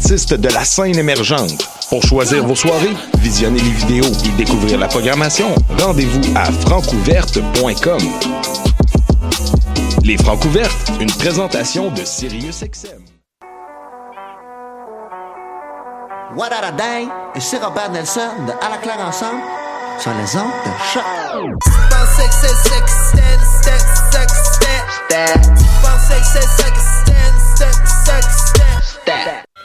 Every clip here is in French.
artistes de la scène émergente. Pour choisir vos soirées, visionner les vidéos et découvrir la programmation, rendez-vous à francouverte.com. Les Francouvertes, une présentation de SiriusXM. What a day? Et c'est Robert Nelson de À la claire ensemble sur les ondes de choc.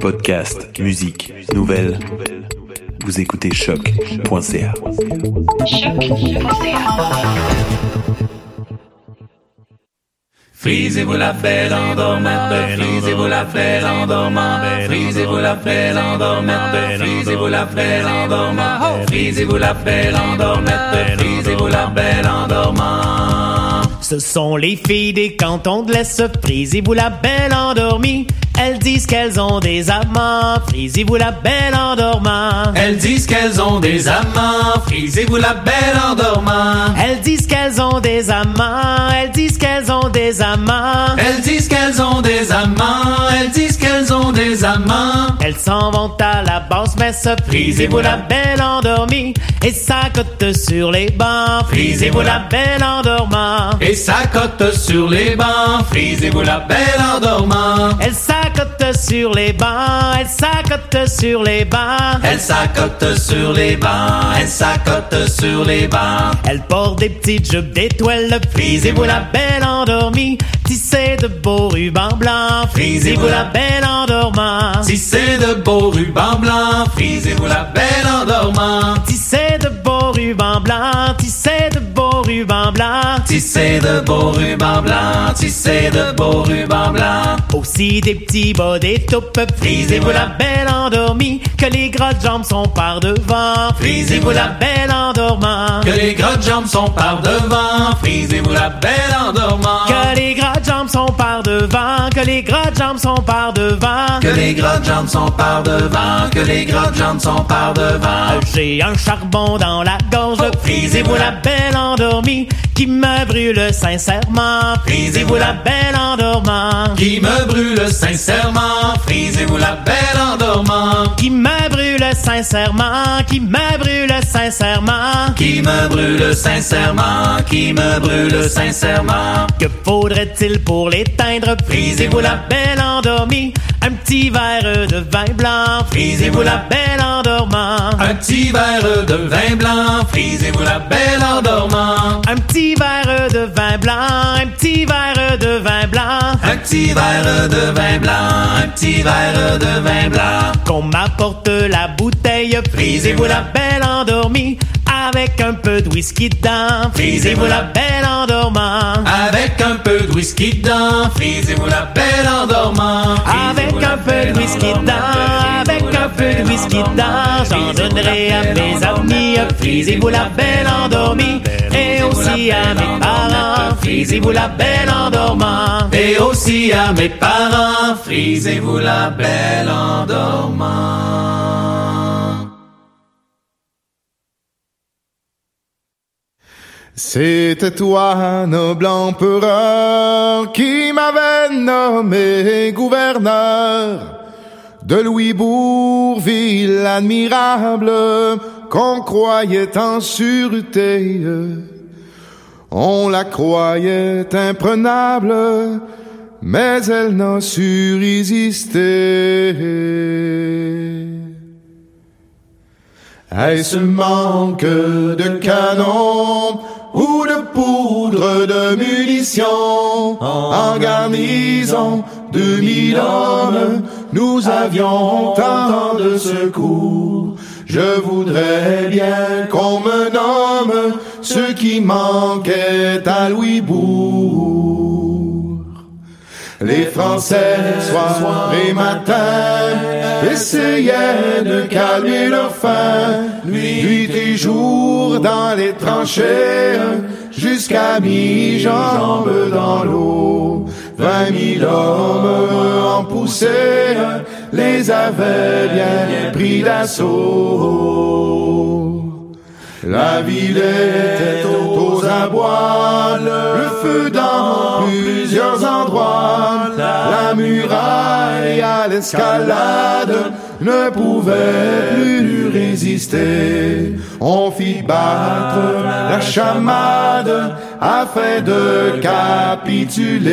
Podcast, musique, nouvelles. Vous écoutez choc.ca. Frisez-vous la belle endormante, frisez-vous la belle endormante, frisez-vous la belle endormante, frisez-vous la belle endormante, frisez-vous la belle endormante, frisez-vous la belle endormante. Ce sont les filles des cantons de l'Est, frisez-vous la belle endormie. Elles disent qu'elles ont des amants, frisez-vous la belle endormant. Elles disent qu'elles ont des amants, frisez-vous la belle endormante. Elles disent qu'elles ont des amants, elles disent qu'elles ont des amants. Elles disent qu'elles ont des amants, elles disent qu'elles ont des amants. Elles s'en vont à la basse messe, frisez-vous la belle endormie. Et ça cote sur les bancs, frisez-vous la belle endormant. Et ça cote sur les bancs, frisez-vous la belle endormante. Elle s'accote sur les bancs, elle s'accote sur les bancs. Elle s'accote sur les bancs, elle s'accote sur les bancs. Elle porte des petites jupes d'étoiles, frisez-vous la belle endormie. Tissée de beaux rubans blancs, frisez-vous la belle endormant. Si c'est de beaux rubans blancs, frisez-vous la belle endormante. Tissée de beaux rubans blancs, tissée de beaux rubans blancs. Tissé de beaux rubans blancs, tissé de beaux rubans blancs. Aussi des petits bas des taupes, frisez-vous la belle endormie. Que les de jambes sont par devant, frisez-vous la belle endormant. Que les de jambes sont par devant, frisez-vous la belle endormante. Que les de jambes sont par devant, que les gras de jambes sont par devant. Que les gras de jambes sont par devant, que les gras de jambes sont par devant. J'ai un charbon dans la gorge, frisez-vous la belle endormie, qui me brûle sincèrement, frisez-vous la belle endormant. Qui me brûle sincèrement, frisez-vous la belle endormante. Qui me brûle sincèrement, qui me brûle sincèrement. Qui me brûle sincèrement, qui me brûle sincèrement. Que faudrait-il pour l'éteindre? Frisez-vous la belle endormie, un petit verre de vin blanc, frisez-vous la belle endormant. Un petit verre de vin blanc, frisez-vous la belle. Un petit verre de vin blanc, un petit verre de vin blanc. Un petit verre de vin blanc, un petit verre de vin blanc. Qu'on m'apporte la bouteille, frisez-vous la belle endormie, avec un peu de whisky dedans, frisez-vous la belle endormant. Avec un peu de whisky dedans, frisez-vous la belle endormante. Avec un peu de whisky dedans, un peu de whisky dedans, j'en donnerai à mes amis, frisez-vous la belle endormie, et aussi à mes parents, frisez-vous la belle endormant. Et aussi à mes parents, frisez-vous la belle endormante. C'était toi, noble empereur, qui m'avait nommé gouverneur de Louisbourg, ville admirable, qu'on croyait en sûreté. On la croyait imprenable, mais elle n'a su résister. Est-ce manque de canon ou de poudre de munitions en garnison de mille hommes nous avions tant de secours. Je voudrais bien qu'on me nomme ce qui manquait à Louisbourg Les Français, soir et matin, essayaient de calmer leur faim, nuit et jour dans les tranchées, jusqu'à mi-jambe dans l'eau. Vingt mille hommes en poussée les avaient bien pris d'assaut. La ville était aux abois, le feu dans plusieurs endroits, la muraille à l'escalade ne pouvait plus résister. On fit battre la chamade afin de capituler.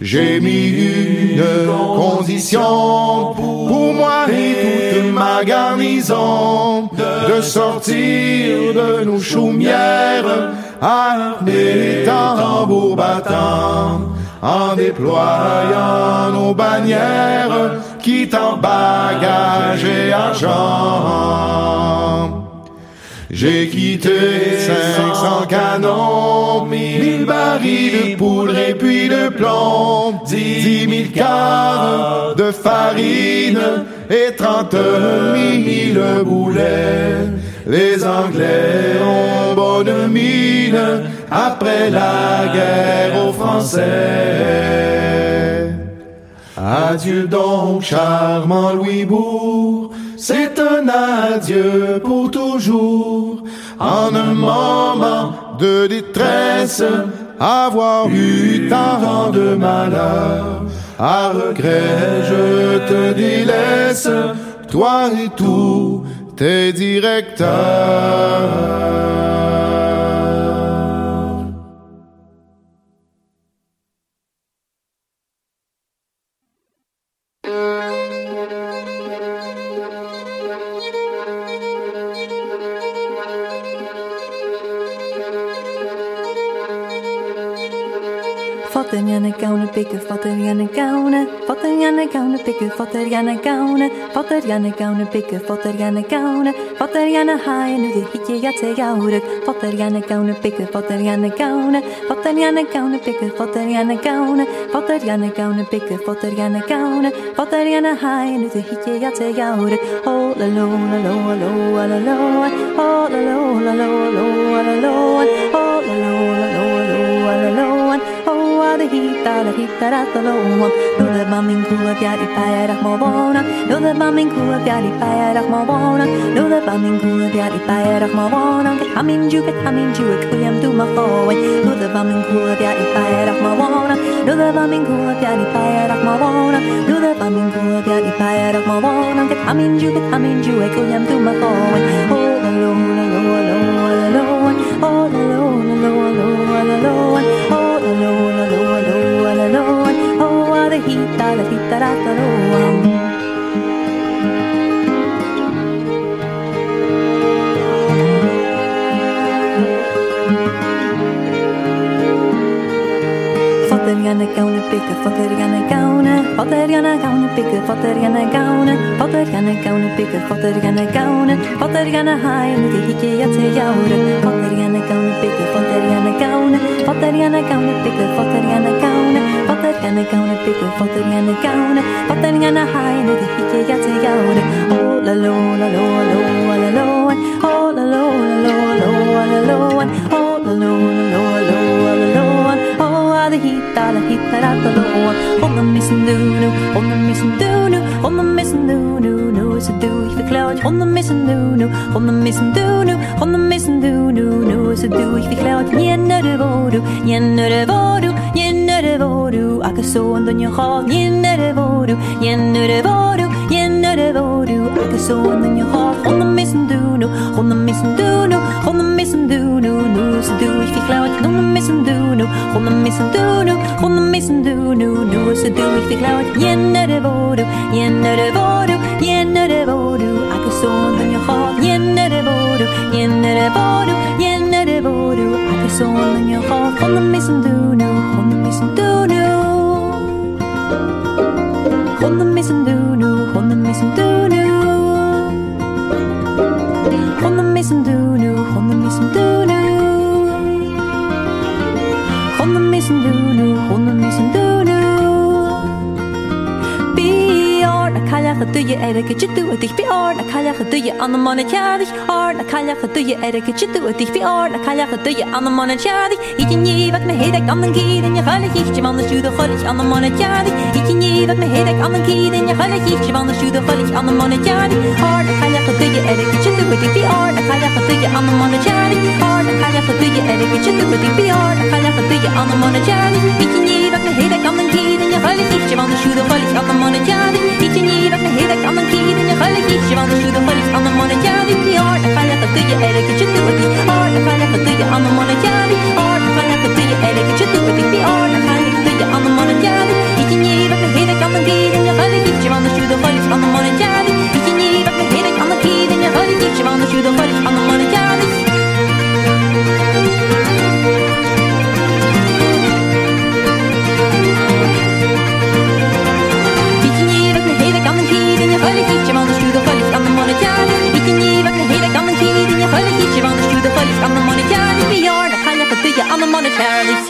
J'ai mis une condition pour moi et toute ma garnison de sortir de nos chaumières armés tambours battants en déployant nos bannières quittant bagages et argent. J'ai quitté 500 canons, mille barils de poudre et puis de plomb, dix mille quarts de farine et trente mille boulets. Les Anglais ont bonne mine après la guerre aux Français. Adieu donc, charmant Louis Bourg, c'est un adieu pour toujours. En un moment de détresse, avoir eu tant de malheur. À regret, je te délaisse, toi et tous tes directeurs. Gärna gauna bygga, fatter gärna gauna Fatter gärna gauna bygga, fatter gärna gauna Fatter gärna gauna bygga, fatter gärna gauna Fatter gärna haja nu det hickar jag till jauruk Fatter gärna gauna bygga, fatter gärna gauna Fatter gärna gauna bygga, fatter gärna gauna Fatter gärna gauna bygga, fatter gärna gauna Fatter gärna haja nu det hickar jag till jauruk Oh la lo la lo lo la lo Oh la lo la lo lo la lo Oh la lo la lo lo la lo da hitta da hitta da the loma Dove va min culo piari paia da mo bona Dove va min culo piari paia da mo bona Dove No the culo piari paia da mo bona Che ha min giù che ha min giù e qui am tu ma foi Dove va min culo piari paia da mo bona Dove va min culo piari paia da mo bona Dove va min culo piari paia da mo bona Che ha min giù che ha min giù e qui am tu ma foi Oh la lo la lo la lo la lo Oh la lo la lo la lo la lo Oh all alone, alone, all alone. Oh, what a heat, all a heat, that I Fatterjanne gaune, picke, fatterjanne gaune, fatterjanne gaune, picke, fatterjanne gaune, fatterjanne gaune, picke, fatterjanne gaune, fatterjanne haine, det hikke jeg til jaure, fatterjanne gaune, picke, fatterjanne gaune, fatterjanne a picke, fatterjanne gaune, fatterjanne gaune, picke, fatterjanne gaune, fatterjanne haine, det hikke jeg til jaure, oh la lo la lo la lo la lo, oh la lo la lo la lo la lo, alle hit er uit de loon. Onder missen doen nu, onder missen doen nu, onder missen doen nu, nu is het doe ik verklaar. Onder missen doen nu, onder missen doen nu, onder missen doen nu, nu is het doe ik verklaar. Nie naar de woordu, nie naar de woordu, nie naar de woordu. Ik is zo en dan je gaat. Nie naar de woordu, nie naar de woordu, nie naar de woordu. Ik is zo en dan je gaat. Onder missen doen nu, onder missen doen nu, onder missen rien ne le eile go tú a dich beár na caiach a duige an na manna teadich á år La kalja för duje är det kitchit du dig vi år La kalja för duje annan mån ett kärdi Ikin givet med hedek annan kiden Jag höll gitt jag vann sjude höll ich annan mån ett kärdi Ikin givet med hedek annan kiden Jag höll gitt jag vann sjude höll ich annan mån ett kärdi År la kalja för duje är det kitchit du dig vi år La kalja för duje annan mån ett kärdi År la kalja för duje är det kitchit du dig vi år La kalja för duje annan mån ett kärdi Ikin givet med hedek annan kiden Jag höll gitt jag vann sjude höll ich annan mån ett kärdi Ikin givet med hedek annan kiden Jag höll gitt jag vann sjude höll ich annan mån فنك فيا إلك جد وبي أرد فنك فيا أنا مانا جابي أرد فنك فيا إلك جد وبي بي أرد فنك فيا أنا مانا جابي إتني بك هيدك أنا كيدن يا غالي كيف جمعنا شو دخلت أنا مانا جابي إتني بك هيدك أنا كيدن يا غالي كيف جمعنا شو دخلت أنا مانا جابي I'm a monetarily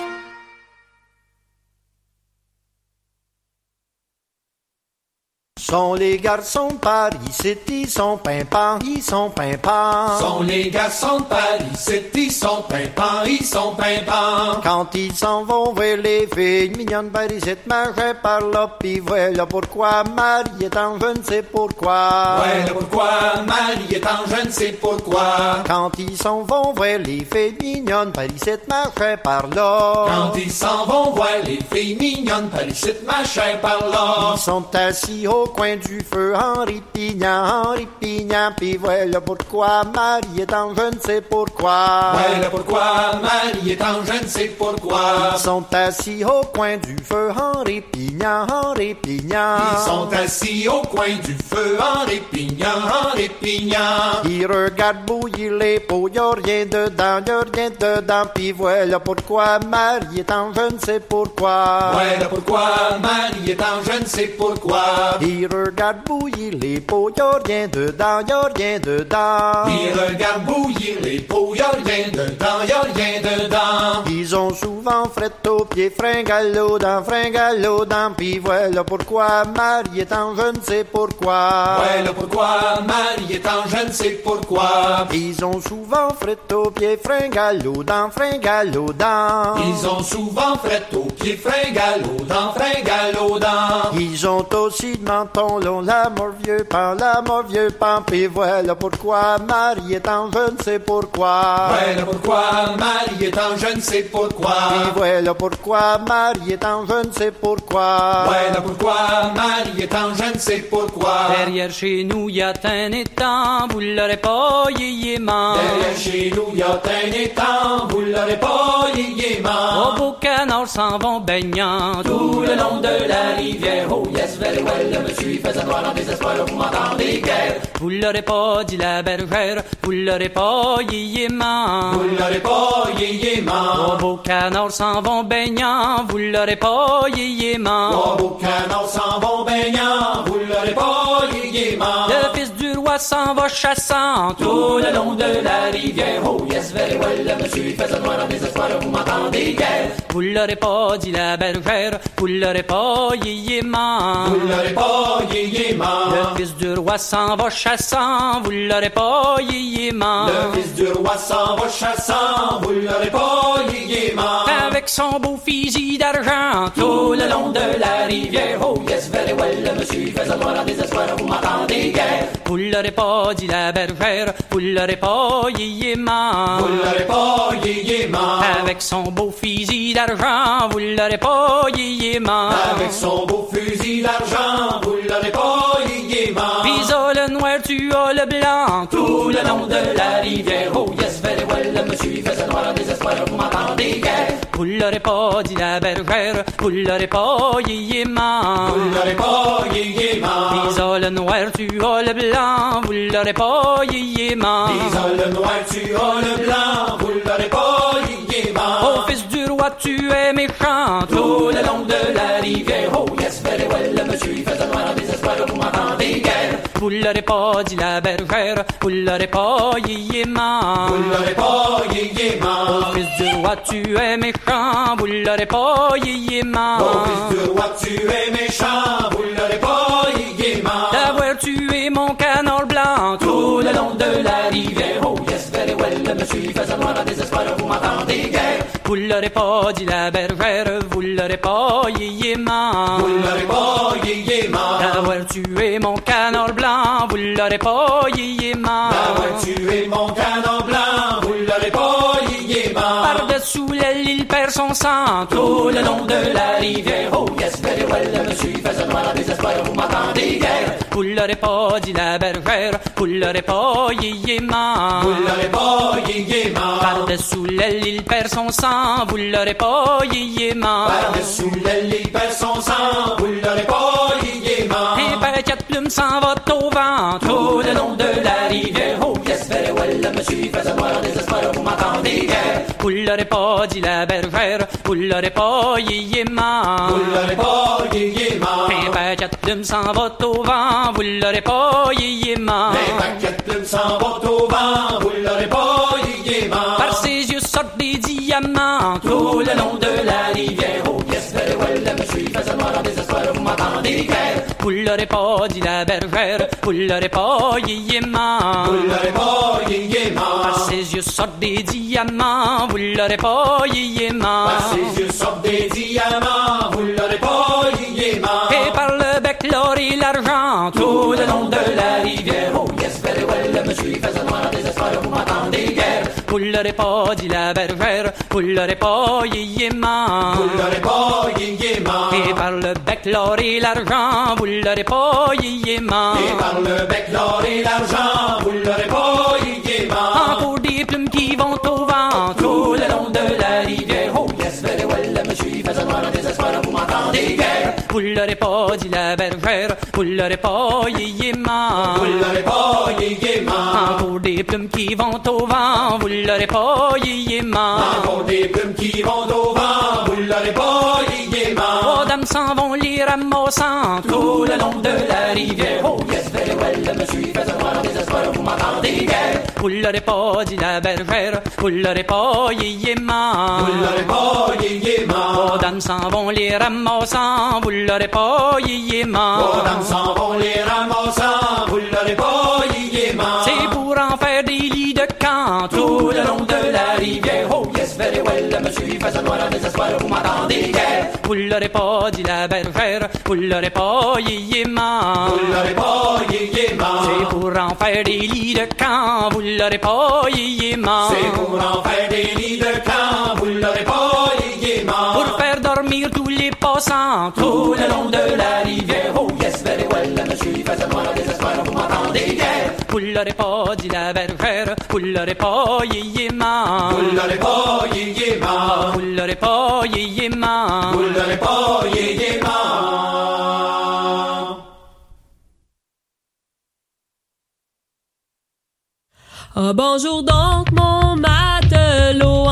Sont les garçons de Paris, c'est ils sont pimpants, ils sont pimpants. Sont les garçons de Paris, c'est ils sont pimpants, ils sont pimpants. Quand ils s'en vont voir les filles mignonnes, Paris, c'est marché par là, puis voilà pourquoi Marie est en je ne sais pourquoi. Voilà pourquoi Marie est en je ne sais pourquoi. Quand ils s'en vont voir les filles mignonnes, Paris, c'est marché par là. Quand ils s'en vont voir les filles mignonnes, Paris, c'est machin par là. Ils sont assis au coin du feu, Henri Pignan, Henri Pignan, puis voilà pourquoi Marie est en je ne sais pourquoi. Voilà pourquoi Marie est en je ne sais pourquoi. Ils sont assis au coin du feu, Henri Pignan, Henri Pignan. Ils sont assis au coin du feu en répignant, en répignant. Ils regardent bouillir les pots, y'a rien dedans, y'a rien dedans, puis voilà pourquoi Marie est en je ne sais pourquoi. Voilà pourquoi Marie est en je ne sais pourquoi. Ils regardent bouillir les pots, y'a rien dedans, y'a rien dedans. Ils regardent bouillir les pots, y'a rien dedans, y'a rien dedans. Ils ont souvent fret aux pieds, fringalo dans, fringalo dans, puis voilà pourquoi Marie est en je ne sais pourquoi. Voilà pourquoi Marie est en je ne sais pourquoi. Ils ont souvent fret aux pieds, fringalo dans, fringalo dans. Ils ont souvent fret aux pieds, fringalo dans, fringalo dans. Ils ont aussi de menton long, la mort vieux pan, la mort vieux pan, puis voilà pourquoi Marie est en je ne sais pourquoi. Voilà pourquoi Marie est en je ne sais pourquoi. Puis voilà pourquoi Marie est en je ne sais pourquoi. Voilà pourquoi Marie est en je ne sais pourquoi. Derrière chez nous, y a un étang, vous l'aurez pas yéyément. Derrière chez nous, y a un étang, vous l'aurez pas Au yéyément. beau canard s'en vont baignant, Tout le long de la rivière, oh yes, very well, monsieur il faisait noir en désespoir, vous m'entendez guère. Vous l'aurez pas dit la bergère, vous l'aurez pas yéyément. Vous l'aurez pas yéyément. beau canard s'en vont baignant, vous l'aurez pas yéyément. Trois beaux canards s'en vont baignant, vous l'aurez pas yéyément. Le fils du roi s'en va chassant, Tout le long de la rivière, oh yes, very well, monsieur il faisait noir en désespoir, vous m'entendez guère. Vous l'aurez pas dit la bergère, vous l'aurez pas yéyément. Vous l'aurez pas yéyément. Le fils du roi s'en va chassant, vous l'aurez pas yéyément. Le fils du roi s'en va chassant, vous l'aurez pas yéyément. Avec son beau fusil d'argent, Tout le long de la rivière, oh yes, very well, le monsieur faisait noir en désespoir, vous m'entendez guère. vous l'aurez pas dit la bergère, vous l'aurez pas yéyément. Vous l'aurez pas yéyément. Avec son beau fusil d'argent, vous l'aurez pas yéyément. Avec son beau fusil d'argent, vous pas oh, le noir, tu as le blanc. Tout le long de la rivière, oh yes, very well, le monsieur il faisait noir en désespoir, vous m'entendez guère. Vous l'aurez pas dit la bergère, vous l'aurez pas. Vous l'aurez pas oh, le noir, tu as le blanc. Vous l'aurez pas yéyément. Dis le noir, tu as le blanc, vous l'aurez pas roi, tu es méchant. Tout le long de la rivière, oh yes, very well, monsieur il faisait noir en désespoir, vous m'entendez guère. vous l'aurez pas dit la bergère, vous l'aurez pas yéma. Vous l'aurez pas yéma. Au fils du roi, tu es méchant, vous l'aurez pas yéma. Au fils du roi, tu es méchant, vous l'aurez Vous l'aurez pas dit la bergère, vous l'aurez pas yéma. Vous l'aurez pas yéma. D'avoir tué mon canard blanc, vous l'aurez pas yéma. D'avoir tué mon canard blanc, vous l'aurez pas yéma. Par-dessous l'aile, il perd son sang tout le long de la rivière. Oh yes, very well, suis fait noir à désespoir, vous m'entendez guère. Vous l'aurez pas dit la bergère, vous l'aurez pas yéma. Vous l'aurez pas yéma. Par-dessous l'aile, il perd son sang, vous l'aurez pas yéma. Par-dessous l'aile, il perd son sang, vous l'aurez pas yéma. Et par quatre plumes s'en va au vent tout le long de la rivière. Oh yes, very well, suis fait noir à désespoir, vous m'entendez guère. Vous l'aurez pas dit la yéma. Vous l'aurez pas yéma. Et par quatre plumes s'en va au vent, pas yéma. Les paquets plumes s'en vont au vent, l'aurez pas yéma. Par ses yeux sortent des diamants tout le long de la rivière. Well, me suis fait noir en désespoir, vous m'entendez. Vous l'aurez pas dit la bergère, pas. Par ses yeux sortent des diamants, vous l'aurez pas yéma. Par ses yeux sortent des diamants, vous l'aurez pas yéma. Et par le bec l'or et l'argent tout le long de la rivière. Oh suis fait noir en désespoir, vous m'entendez guère. Vous l'aurez pas dit la bergère, vous l'aurez pas yéma. Vous l'aurez pas yéma. Et par le bec l'or et l'argent, vous l'aurez pas yéma. Et par le bec l'or et l'argent, vous l'aurez pas yéma. Encore des plumes qui vont au vent pas dit la l'aurez pas yéma. Encore des plumes qui vont au vent. Encore des plumes qui vont au vent. Trois dames s'en vont les ramassant tout le long de la rivière. Oh yes, very well, me suis fait noir en désespoir, vous m'entendez guère. Vous l'aurez pas dit la bergère, vous l'aurez pas yéma. Vous l'aurez pas yéma. Trois dames s'en vont les ramassant, vous l'aurez pas yéma. Trois dames s'en vont les ramassant, vous l'aurez pas yéma. C'est pour en faire des lits de camp tout le long de la rivière. Oh yes, very well, me suis fait noir désespoir, vous m'entendez guère. Vous l'aurez pas dit la bergère, vous l'aurez pas yéma. Vous l'aurez pas yéma. C'est pour en faire des lits de camp, vous l'aurez pas yéma. C'est pour en faire des lits de camp, vous l'aurez pas yéma. Pour faire dormir tous les passants tout le long de la rivière. Oh yes, very well, me suis fait noir en désespoir, vous m'entendez guère. Vous l'aurez pas dit la bergère, vous l'aurez pas yéma. Vous l'aurez pas yéma. Vous l'aurez pas yéma. Vous l'aurez pas yéma. Ah, bonjour donc, mon matelot,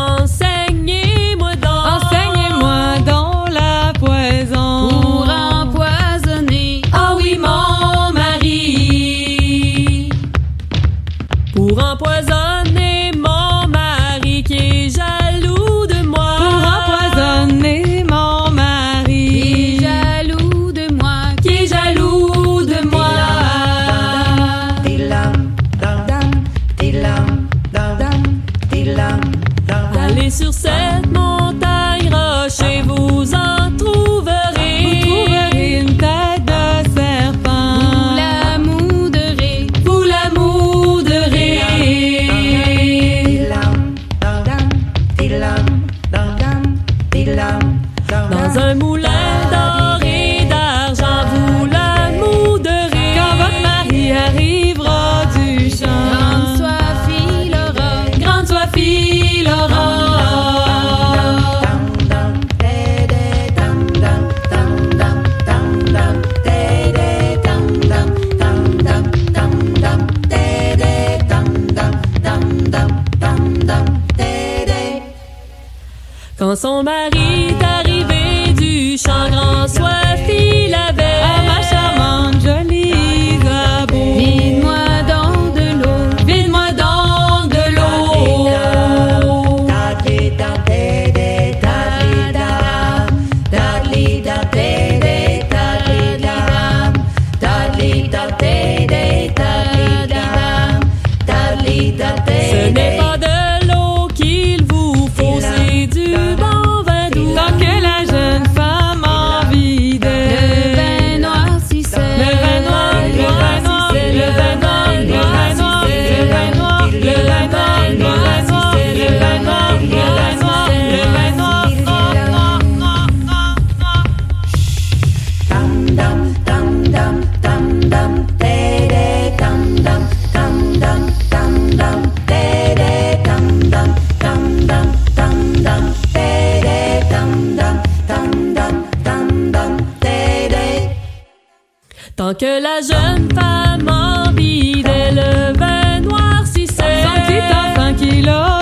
que la jeune femme en vie d'élever noircissait, son petit enfant qu'il a dans le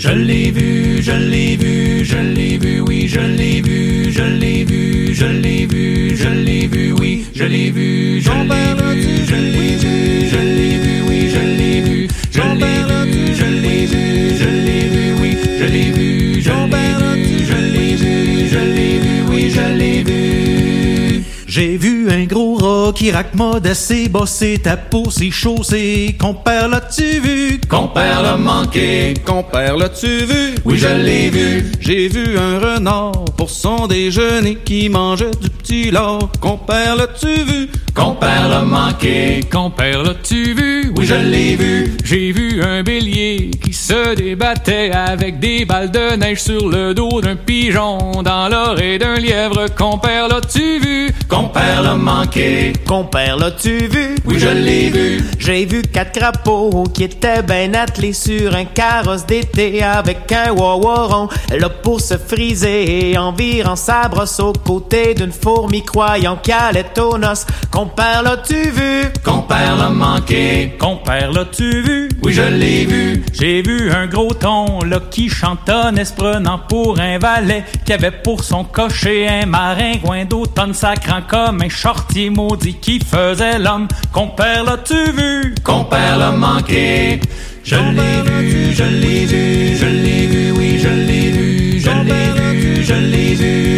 Je l'ai vu, je l'ai vu, je l'ai vu, oui, je l'ai vu, je l'ai vu, je l'ai vu, je l'ai vu, oui, je l'ai vu, je l'ai vu, je l'ai vu, je l'ai vu, oui, je l'ai vu, je l'ai vu, je l'ai vu, je l'ai vu, oui, je l'ai vu, je l'ai vu, je l'ai vu, je l'ai vu, oui, je l'ai vu. J'ai vu un gros qui racmode assez bossé ta peau c'est chaussé. Compère l'as-tu vu? Compère l'a manqué. Compère l'as-tu vu? Oui, je l'ai vu. J'ai vu un renard pour son déjeuner qui mangeait du petit lard. Compère l'as-tu vu? Compère l'a manqué. Compère, l'as-tu vu? Oui, je l'ai vu. J'ai vu un bélier qui se débattait avec des balles de neige sur le dos d'un pigeon dans l'oreille d'un lièvre. Compère, l'as-tu vu? Compère l'a manqué. Compère, l'as-tu vu? Oui, je l'ai vu. J'ai vu quatre crapauds qui étaient ben attelés sur un carrosse d'été avec un wawaron. Là pour se friser en virant sa brosse aux côtés d'une fourmi croyant qu'elle est aux noces. Compère, l'as-tu vu? Compère l'a manqué. Compère, l'as-tu vu? Oui, je l'ai vu. J'ai vu un gros ton là qui chantonnait se prenant pour un valet qui avait pour son cocher un maringouin d'automne sacrant comme un shorty maudit qui faisait l'homme. Compère, l'as-tu vu? Compère l'a manqué. Je l'ai vu, je l'ai vu, je l'ai vu, oui, je l'ai vu, je l'ai vu, je l'ai vu,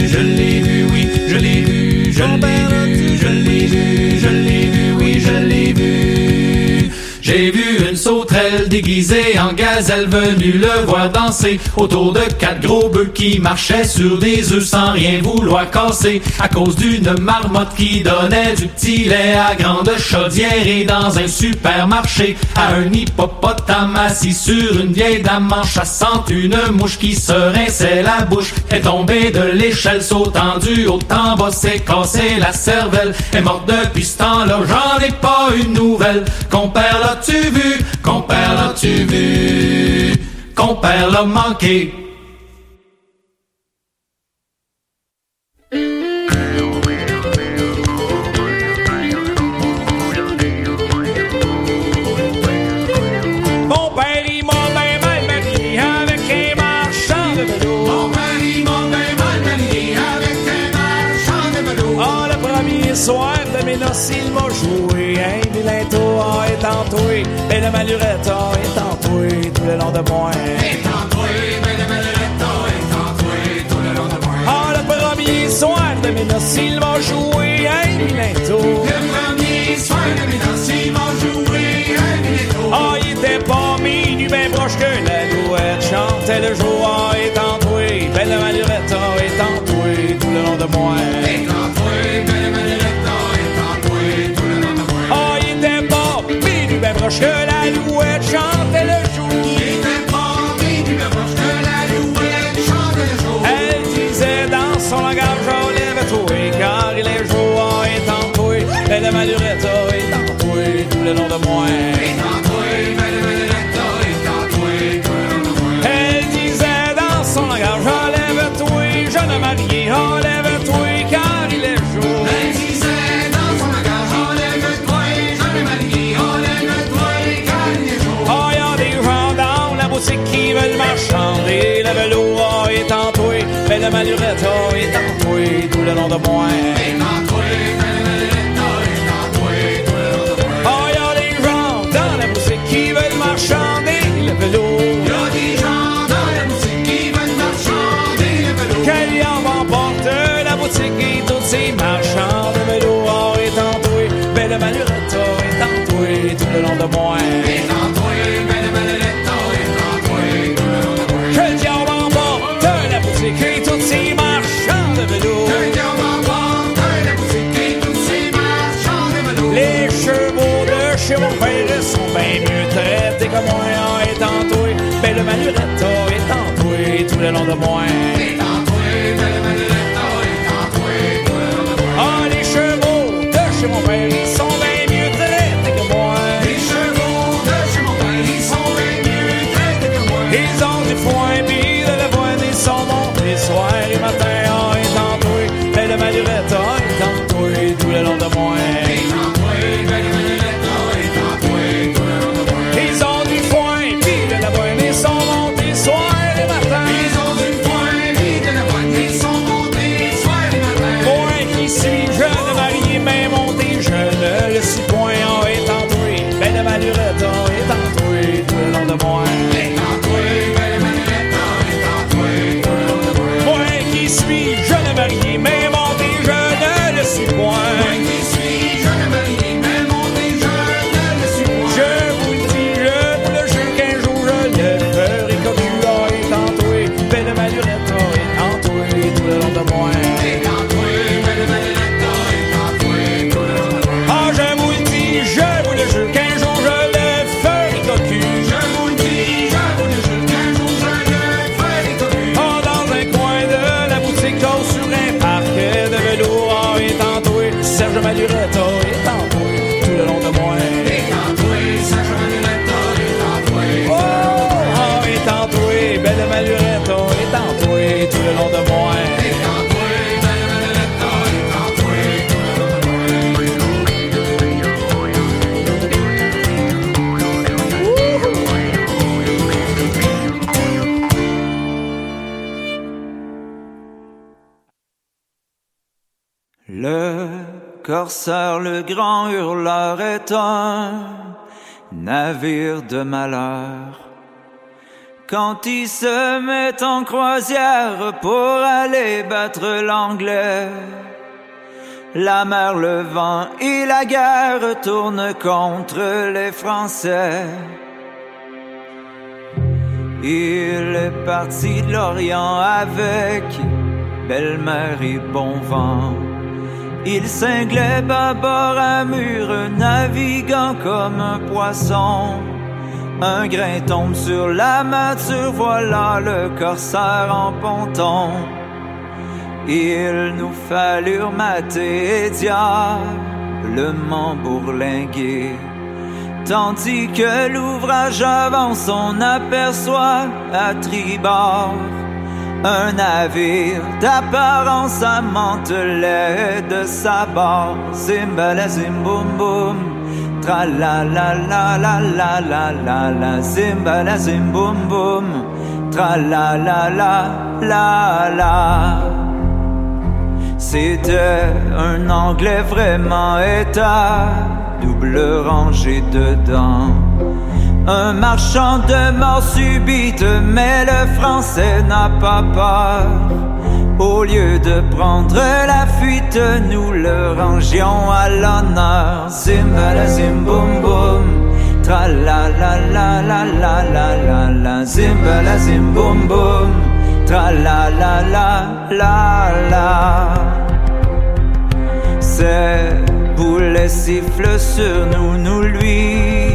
vu une sauterelle déguisée en gazelle venue le voir danser. Autour de quatre gros bœufs qui marchaient sur des œufs sans rien vouloir casser. À cause d'une marmotte qui donnait du petit lait à grande chaudière et dans un supermarché. À un hippopotame assis sur une vieille dame en chassant une mouche qui se rinçait la bouche. Est tombée de l'échelle sautant du haut en la cervelle. Est morte depuis ce temps-là j'en ai pas une nouvelle. Compère l'as-tu vu? Compère l'as-tu vu compère l'a manqué soir de mes noces, il m'a joué un vilain tour en étant toué. Et le malurette en étant toué tout le long de moi. Étant toué, mais le malurette en étant toué tout le long de moi. Ah, le premier soir de mes noces, il m'a joué un tour. Le premier soir de mes noces, il m'a joué un tour. Ah, il était pas minuit, ben proche que la douette chantait le jour en étant toué. Belle malurette en étant toué tout le long de moi. ma lurette, oh, est entouré tout le long de moi. Est entouré, ma lurette, oh, est entouré tout le long de moi. Oh, y'a des gens dans la musique qui veulent marchander le vélo. Y'a des gens dans la musique qui veulent marchander le vélo. Quel en emporte la boutique et tous ces marchands de vélo, oh, est entouré, belle ma lurette, oh, est entouré tout le long de moi. le grand hurleur est un navire de malheur. Quand il se met en croisière pour aller battre l'anglais, la mer, le vent et la guerre tournent contre les Français. Il est parti de l'Orient avec belle-mère et bon vent. Il cinglait à bord à mur, naviguant comme un poisson. Un grain tombe sur la mature, voilà le corsaire en ponton. Il nous fallut mater et diablement bourlinguer. Tandis que l'ouvrage avance, on aperçoit à tribord un navire d'apparence amantelée de sa bord. Zimbalazim boum boum. Tra la la la la la la la la. Boum. Tra la la la la la. C'était un anglais vraiment état. Double rangée dedans. Un marchand de mort subite, mais le français n'a pas peur. Au lieu de prendre la fuite, nous le rangions à l'honneur. Zimbala zim boum boum, tra la la la la la la la la, zimbala zim boum boum, tra la la la la la. Ces boulets sifflent sur nous, nous lui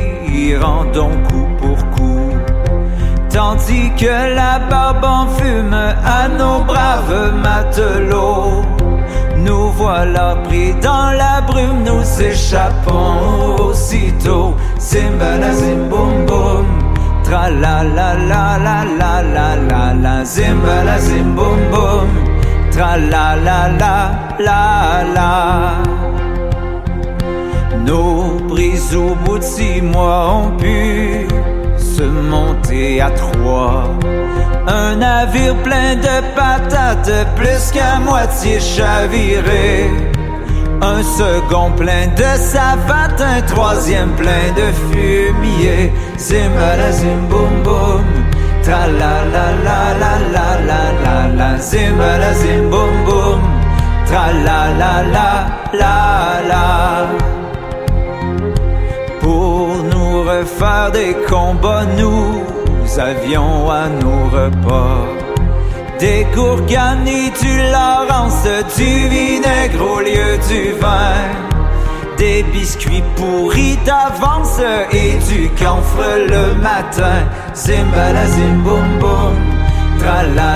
tirant donc coup pour coup. Tandis que la barbe en fume à nos braves matelots. Nous voilà pris dans la brume, nous échappons aussitôt. Zimbala zim boum tra la la la la la la la la, zimbala zim boum boum, tra la la la. Nos brises au bout de six mois ont pu se monter à trois. Un navire plein de patates, plus qu'à moitié chaviré. Un second plein de savates, un troisième plein de fumier. Zimbala zim boum boum, tra la la la la la la la la. Zimbala zim boum boum, tra la la la la la. Refaire des combats, nous avions à nos repas. Des gourganes et du Laurence, du vinaigre au lieu du vin, des biscuits pourris d'avance et du camphre le matin. Zimbala zim boum tra la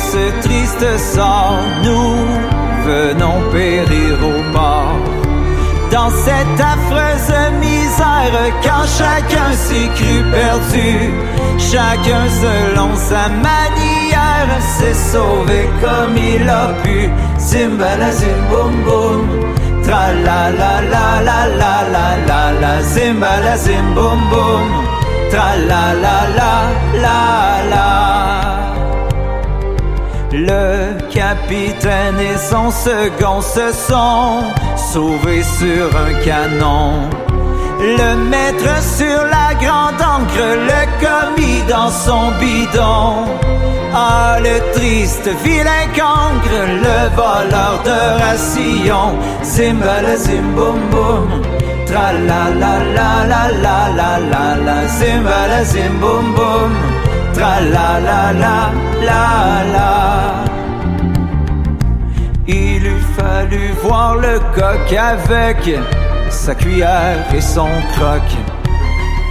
ce triste sort, nous venons périr au bord. Dans cette affreuse misère, quand chacun s'est cru perdu, chacun selon sa manière s'est sauvé comme il a pu. Zimbala zim boum boum, tra la la la la la la la la, zimbala zim boum boum, tra la la la la la. Le capitaine et son second se sont sauvés sur un canon. Le maître sur la grande encre, le commis dans son bidon. Ah, le triste vilain cancre, le voleur de ration. Zimbala zim boum tra la la la la la la la la. Zimbala zim boum boum, tra la la la la la. Il eût fallu voir le coq avec sa cuillère et son croc.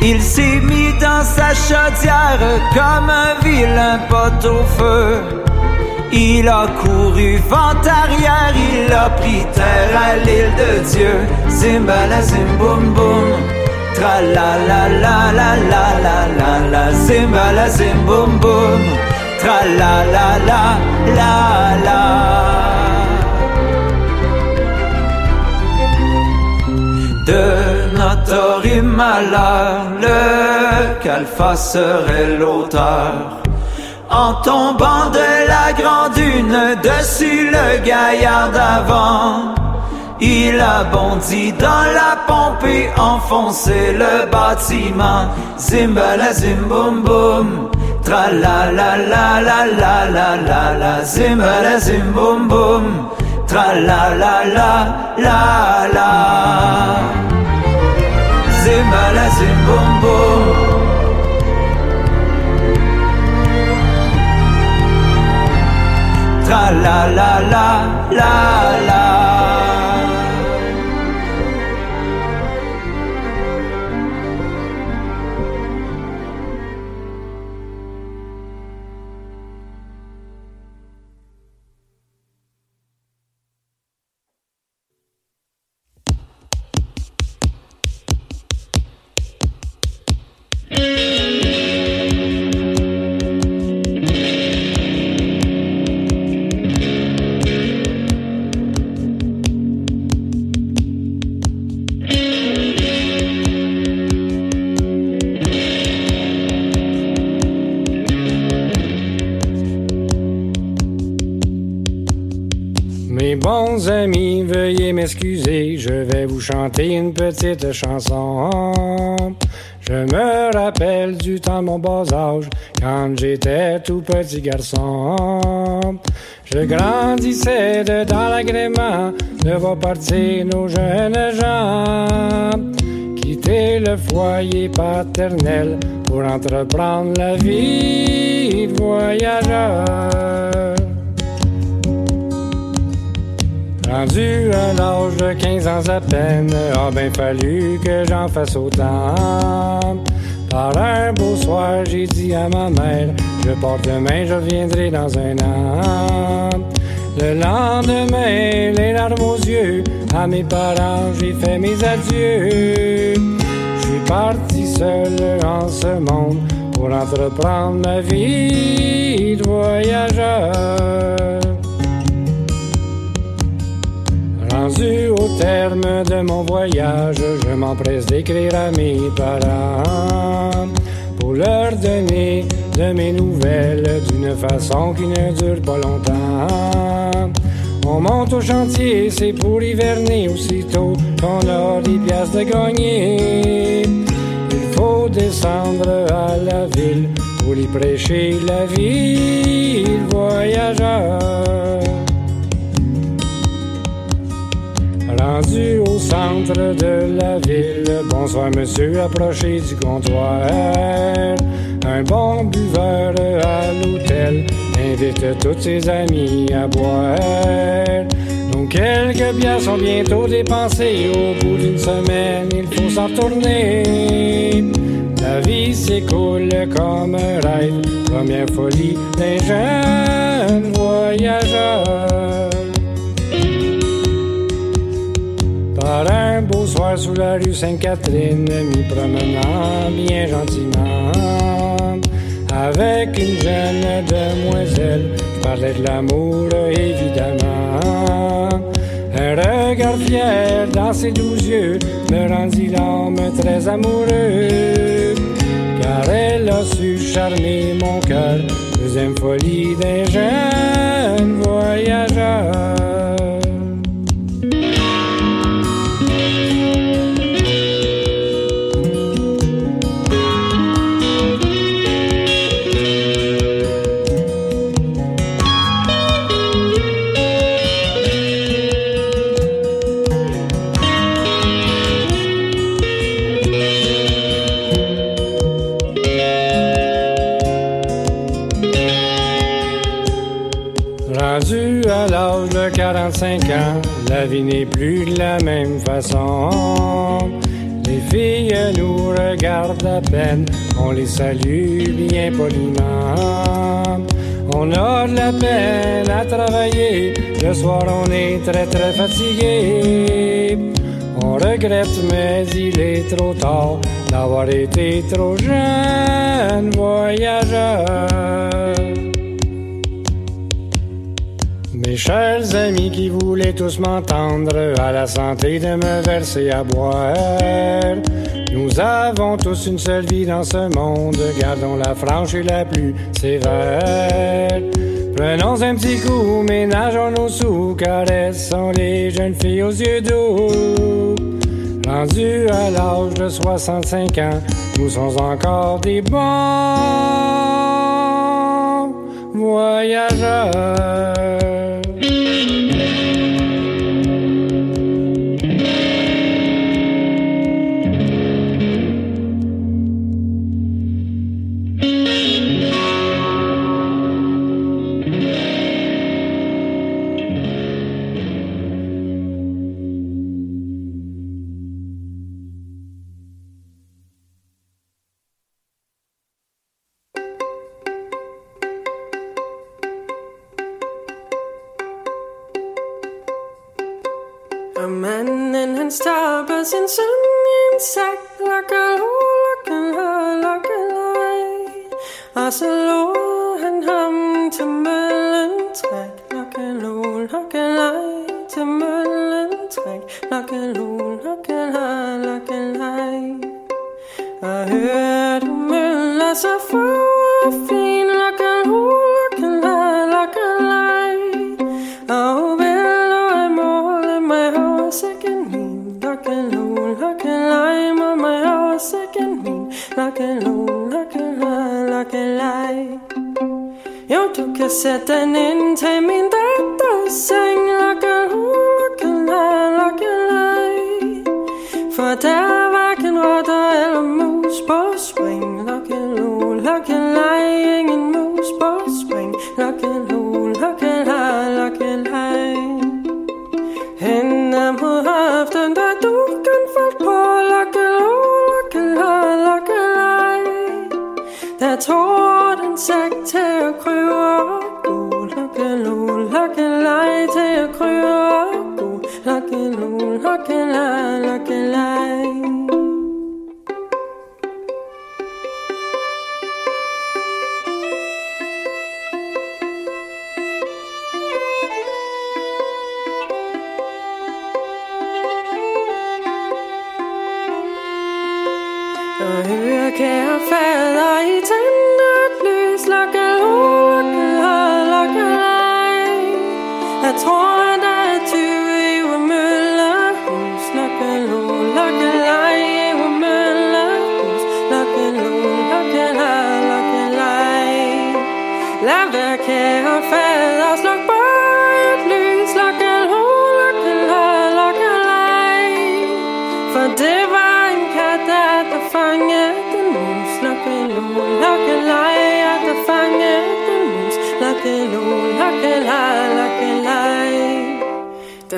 Il s'est mis dans sa chaudière comme un vilain pot au feu. Il a couru vent arrière, il a pris terre à l'île de Dieu. Zimbala zim boum boum, tra la la la la la la la la. Zimbala zim boum boum, tra la la la la la. de notre malheur, le qu'Alpha serait l'auteur. En tombant de la grande dune dessus le gaillard d'avant, il a bondi dans la pompe et enfoncé le bâtiment. Zimbala zim boum boum, tra la la la la la la la la, zimbala zim boum boum, tra la la la la la. Zimbala zim boum boum. Tra la la la la la. Bons amis, veuillez m'excuser, je vais vous chanter une petite chanson. Je me rappelle du temps mon bas âge, quand j'étais tout petit garçon. Je grandissais de dans l'agrément de voir partir nos jeunes gens. Quitter le foyer paternel pour entreprendre la vie de voyageur. Rendu à l'âge de 15 ans à peine, a bien fallu que j'en fasse autant. Par un beau soir, j'ai dit à ma mère, je porte demain, je reviendrai dans un an. Le lendemain, les larmes aux yeux, à mes parents, j'ai fait mes adieux. Je suis parti seul en ce monde pour entreprendre ma vie de voyageur. Au terme de mon voyage, je m'empresse d'écrire à mes parents pour leur donner de mes nouvelles d'une façon qui ne dure pas longtemps. On monte au chantier, c'est pour hiverner aussitôt qu'on a des pièces de gagner. Il faut descendre à la ville pour y prêcher la vie, voyageur. Rendu au centre de la ville, bonsoir monsieur, approchez du comptoir. Un bon buveur à l'hôtel invite tous ses amis à boire. Donc quelques bières sont bientôt dépensées. Au bout d'une semaine, il faut s'en retourner. La vie s'écoule comme un rêve, première folie d'un jeune voyageur. Un beau soir sous la rue Sainte-Catherine, m'y promenant bien gentiment. Avec une jeune demoiselle, je parlais de l'amour évidemment. Un regard fier dans ses doux yeux me rendit l'âme très amoureux. Car elle a su charmer mon cœur, deuxième folie d'un jeune voyageur. La vie n'est plus de la même façon. Les filles nous regardent à peine, on les salue bien poliment. On a de la peine à travailler, le soir on est très très fatigué. On regrette, mais il est trop tard d'avoir été trop jeune voyageur. Mes chers amis qui voulaient tous m'entendre, à la santé de me verser à boire. Nous avons tous une seule vie dans ce monde, gardons la franche et la plus sévère. Prenons un petit coup, ménageons nos sous, caressons les jeunes filles aux yeux doux. Rendus à l'âge de 65 ans, nous sommes encore des bons voyageurs. care fell I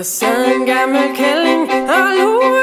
The sun got me killing all over.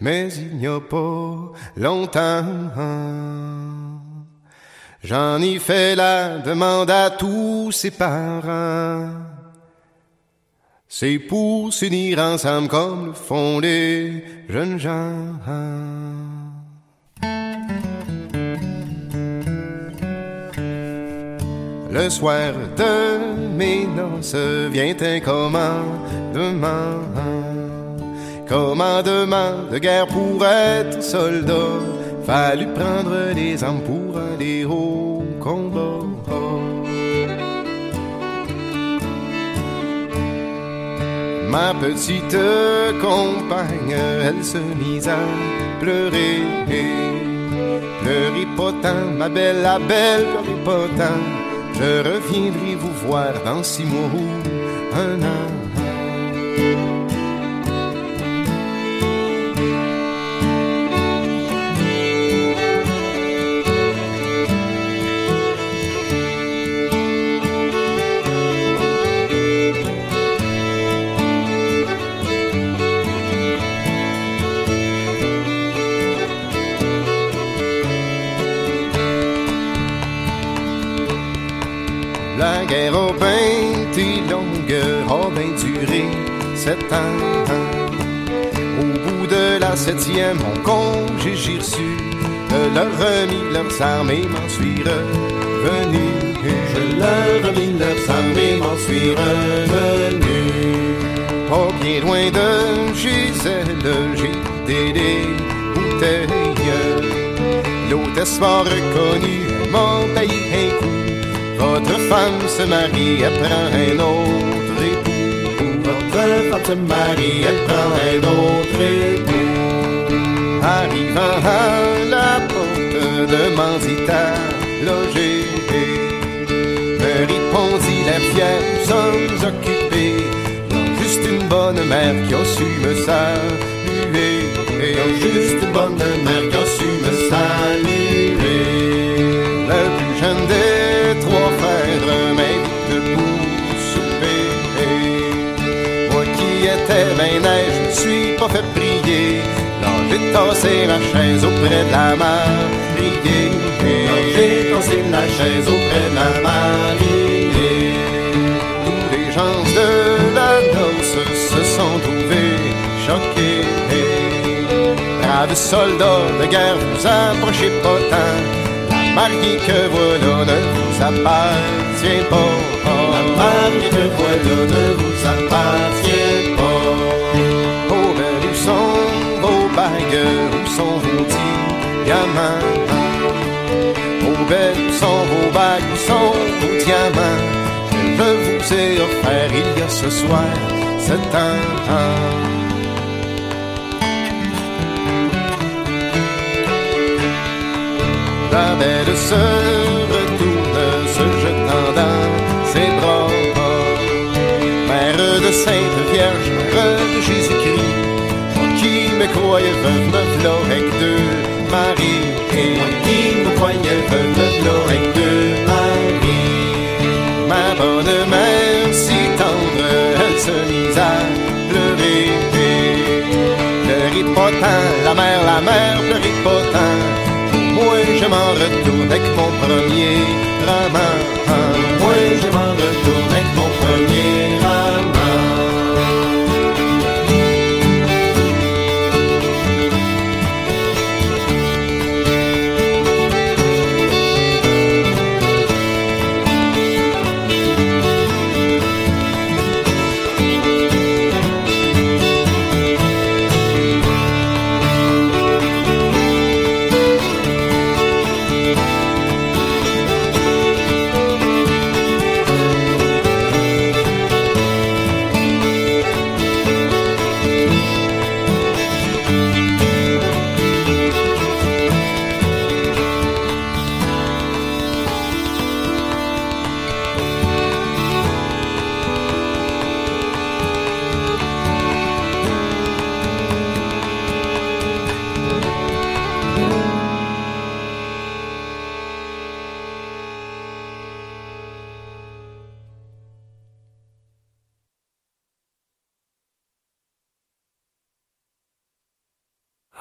Mais il n'y a pas longtemps. J'en ai fait la demande à tous ses parents. C'est pour s'unir ensemble comme le font les jeunes gens. Le soir de mes noces vient un commandement. Commandement de guerre pour être soldat. Fallu prendre les armes pour aller au combat. Ma petite compagne, elle se mise à pleurer. Pleurez pas tant, ma belle, la belle, tant. Je reviendrai vous voir dans six mois ou un an. Septième, mon congé j'ai reçu. Leur remis leurs armes et m'en suis revenu. Je leur remis leurs armes et m'en suis revenu. Pas bien loin de Gisèle, j'ai des bouteilles. L'hôtesse m'a reconnu, payé un coup. Votre femme se marie, elle prend un autre époux. Votre femme se marie, elle prend un autre époux. À la porte demandit à loger. Me répondit la fière, nous sommes occupés. Juste une bonne mère qui a su me saluer. Non, juste une bonne mère qui a su me saluer. Le plus jeune des trois frères m'invite pour souper. Moi qui étais neige, je me suis pas fait prier. Tassé ma chaise auprès de la mariée. Non, j'ai tassé la chaise auprès de la mariée. Tous les gens de la danse se sont trouvés choqués. Braves soldats de guerre, vous approchez pas tant. La mariée que voilà ne vous appartient pas. La mariée que voilà ne vous appartient Que je vous ai il y a ce soir, sept ans. La belle se retourne, se jetant dans ses bras. Mère de Sainte Vierge, mère de Jésus-Christ, qui me croyais veuve, me avec deux maris. Et Mère, si tendre, elle se mise à pleurer. Pleurer pas tant, la mère, la mère, pleurer pas tant. Moi je m'en retourne avec mon premier roman.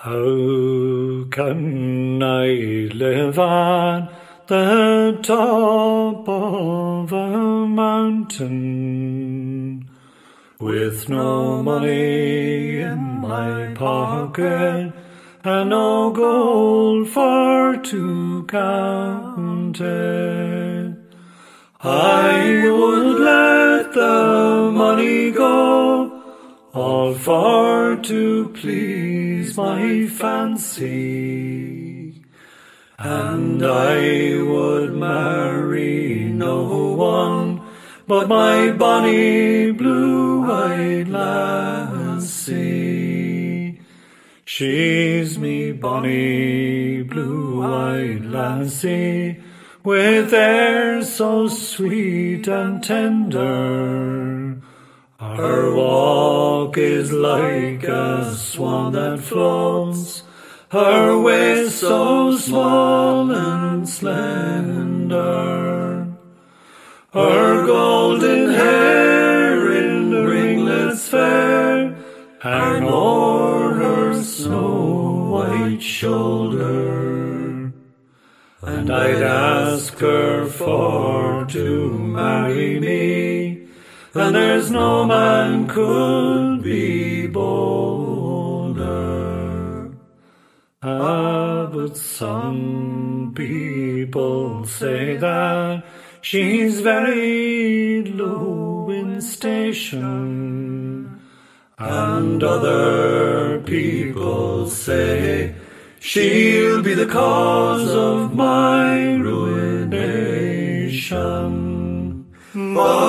How can I live at the top of a mountain with no money in my pocket and no gold for to count it? I would let the money go all for to please my fancy. And I would marry no one but my bonny blue-eyed lassie. She's me bonny blue-eyed lassie, with air so sweet and tender. Her walk is like a swan that floats, her waist so small and slender. Her golden hair in ringlets fair hang o'er her snow white shoulder. And I'd ask her for to marry me, and there's no man could be bolder. Ah, but some people say that she's very low in station, and other people say she'll be the cause of my ruination. But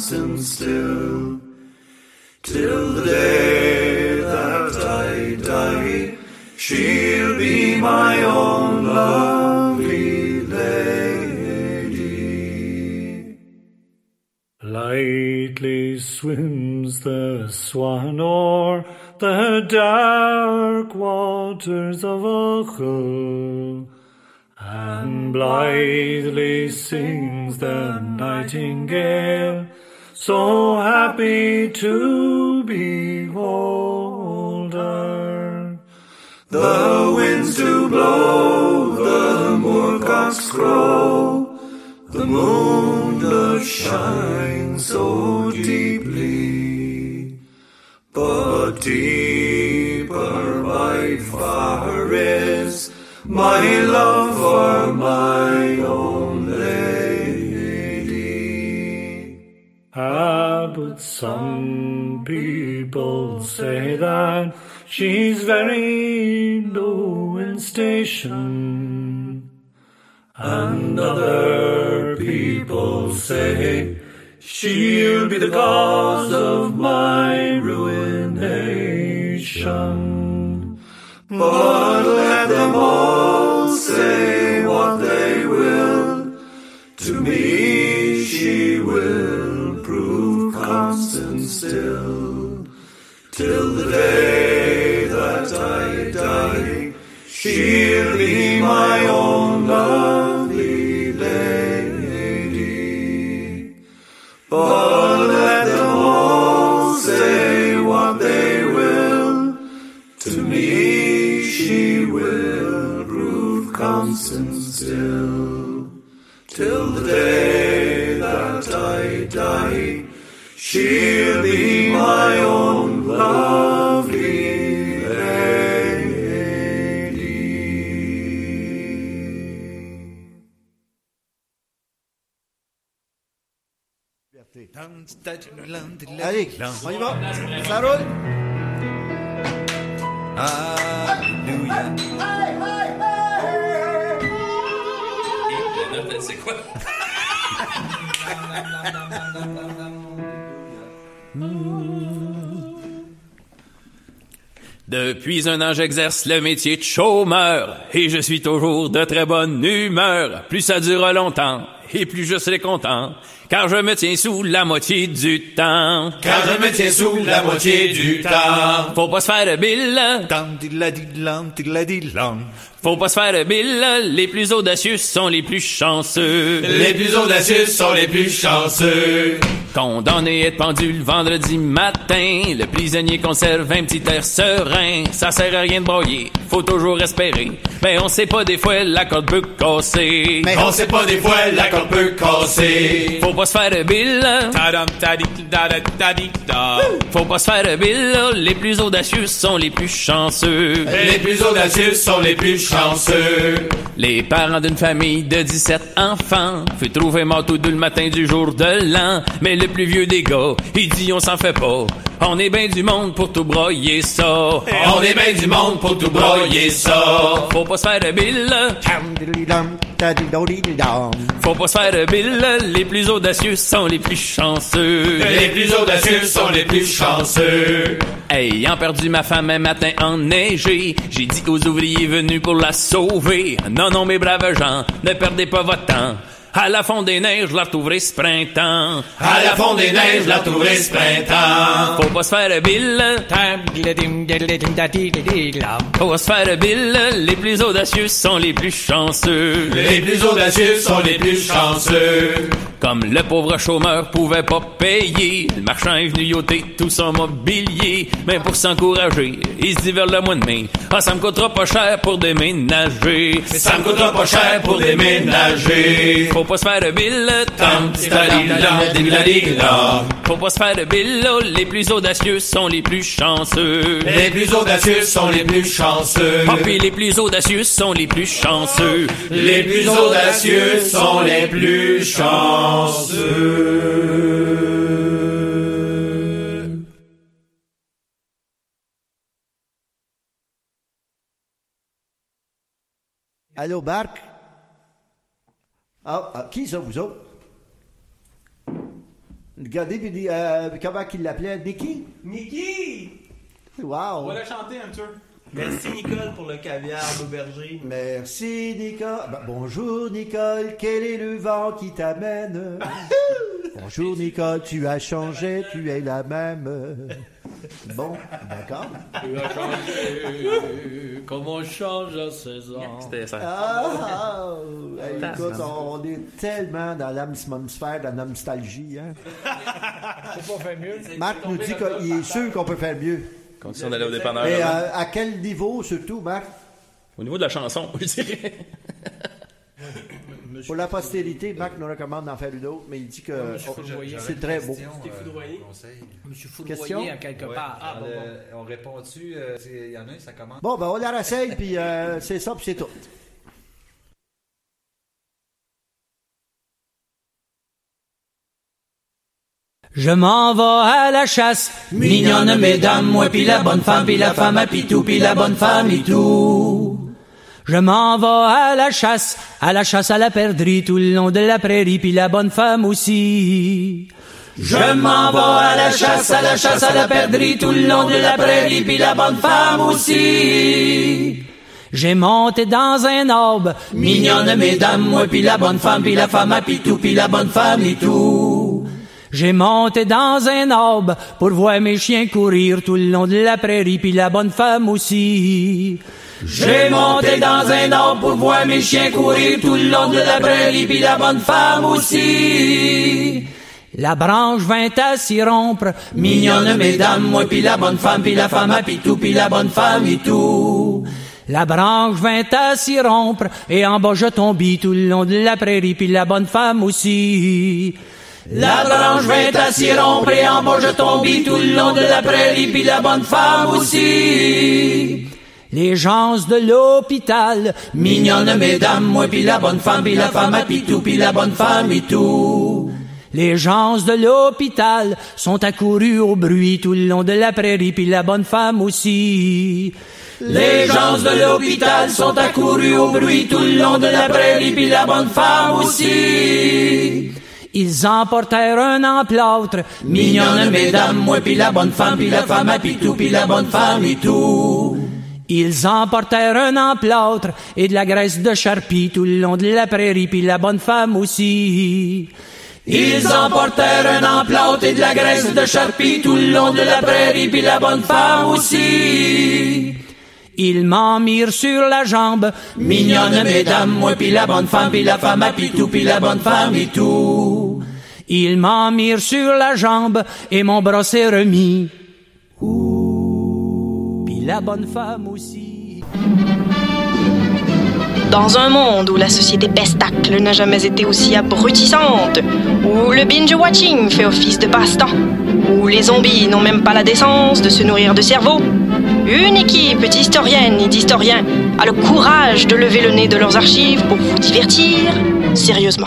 constant still. Till the day that I die, she'll be my own lovely lady. Lightly swims the swan o'er the dark waters of Ochel, and blithely sings the nightingale, so happy to behold her. The winds do blow, the moorcocks crow, the moon does shine so deeply. But deeper by far is my love for my own some people say that she's very low in station. And other people say she'll be the cause of my ruination. But let them all say what they will. To me still. Till the day that I die, she'll be my Allez, on y va. Ça roule. Alléluia. C'est quoi? Depuis un an, j'exerce le métier de chômeur et je suis toujours de très bonne humeur. Plus ça dure longtemps et plus je serai content car je me tiens sous la moitié du temps. Car je me tiens sous la moitié du temps. Faut pas se faire bille. Faut pas se faire bille. Les plus audacieux sont les plus chanceux. Les plus audacieux sont les plus chanceux. Condamné à être pendu le vendredi matin, le prisonnier conserve un petit air serein. Ça sert à rien de broyer, faut toujours espérer. Mais on sait pas des fois la corde peut casser. Mais on sait pas des fois la corde Faut pas se faire de bille. Faut pas se faire. Les plus audacieux sont les plus chanceux. Les plus audacieux sont les plus chanceux. Les parents d'une famille de 17 enfants fut trouver mort tous deux le matin du jour de l'an. Mais le plus vieux des gars, il dit on s'en fait pas. On est bien du monde pour tout broyer ça. On est bien du monde pour tout broyer ça. Faut pas se faire de bille. Faut pas se faire de bille. Les plus audacieux sont les plus chanceux. Les plus audacieux sont les plus chanceux. Ayant perdu ma femme un matin enneigé, j'ai dit aux ouvriers venus pour la sauver. Non, non, mes braves gens, ne perdez pas votre temps. À la fond des neiges, je la retrouverai ce printemps. À la fond des neiges, je la retrouverai ce printemps. Faut pas se faire bille. Faut pas se faire bille. Les plus audacieux sont les plus chanceux. Les plus audacieux sont les plus chanceux. Comme le pauvre chômeur pouvait pas payer, le marchand est venu yoter tout son mobilier. Mais pour s'encourager, il se dit vers le mois de mai, ah ça me coûtera pas cher pour déménager. Ça me coûtera pas cher pour déménager. Faut pas se faire de bille. Faut pas se faire de bille. Les plus audacieux sont les plus chanceux. Les plus audacieux sont les plus chanceux. Ah, puis les plus audacieux sont les plus chanceux. Les plus audacieux sont les plus chanceux. Allô, Barque? Ah, ah, qui ça, vous autres? Regardez, puis euh, comment qu'il l'appelait? Nicky? Niki! Wow! On va la chanter un peu. Merci Nicole pour le caviar, l'auberger. Merci Nicole. Ben, bonjour Nicole, quel est le vent qui t'amène? Bonjour Nicole, tu as changé, tu es la même. Bon, d'accord. Tu as changé, comme on change à 16 ans? C'était ça. Ah, ah, hey, écoute, on est tellement dans l'atmosphère de la nostalgie. Hein? C'est pas fait mieux. Marc nous dit qu'il est sûr qu'on peut faire mieux. Continuons d'aller au dépanneur. Mais euh, à quel niveau surtout, Marc? Au niveau de la chanson, je dirais. Pour la postérité, Marc nous recommande d'en faire une autre, mais il dit que Foudroyer. c'est très beau. T'es foudroyé? Monsieur Question? à quelque Ouais. part. Ah, On, bon, bon. euh, on répond-tu? euh, c'est- Il y en a un, ça commence. Bon, ben on la rasseille, puis euh, c'est ça, puis c'est tout. Je m'en vais à la chasse, mignonne mesdames, moi pis la bonne femme, pis la femme à pitou, pis la bonne femme et tout. Je m'en vais à la chasse, à la chasse à la perdrix, tout le long de la prairie, pis la bonne femme aussi. Je m'en vais à la chasse, à la chasse à la perdrix, tout le long de la prairie, pis la bonne femme aussi. J'ai monté dans un arbre, mignonne mesdames, moi pis la bonne femme, pis la femme à pitou, pis la bonne femme et tout. J'ai monté dans un arbre pour voir mes chiens courir tout le long de la prairie, puis la bonne femme aussi. J'ai monté dans un arbre pour voir mes chiens courir tout le long de la prairie, puis la bonne femme aussi. La branche vint à s'y rompre, mignonne mesdames, moi puis la bonne femme, puis la femme à pitou, puis la bonne femme et tout. La branche vint à s'y rompre, et en bas je tombai tout le long de la prairie, puis la bonne femme aussi. La branche vint à s'y rompre, et en bas je tombai tout le long de la prairie, puis la bonne femme aussi. Les gens de l'hôpital, mignonne mesdames, moi puis la bonne femme, puis la femme à pitou, puis la bonne femme et tout. Les gens de l'hôpital sont accourus au bruit tout le long de la prairie, puis la bonne femme aussi. Les gens de l'hôpital sont accourus au bruit tout le long de la prairie, puis la bonne femme aussi. Ils emportèrent un emplâtre, mignonne mesdames, moi puis la bonne femme, puis la femme à pitou, puis la bonne femme et tout. Ils emportèrent un emplâtre et de la graisse de charpie tout le long de la prairie, puis la bonne femme aussi. Ils emportèrent un emplâtre et de la graisse de charpie tout le long de la prairie, puis la bonne femme aussi. Ils m'en mirent sur la jambe, mignonne mesdames, moi puis la bonne femme, puis la femme à pitou, puis la bonne femme et tout. Ils m'en mirent sur la jambe et mon bras remis. Ouh, puis la bonne femme aussi. Dans un monde où la société pestacle n'a jamais été aussi abrutissante, où le binge-watching fait office de passe-temps, où les zombies n'ont même pas la décence de se nourrir de cerveau, une équipe d'historiennes et d'historiens a le courage de lever le nez de leurs archives pour vous divertir sérieusement.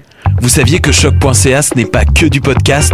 vous saviez que choc.ca ce n'est pas que du podcast?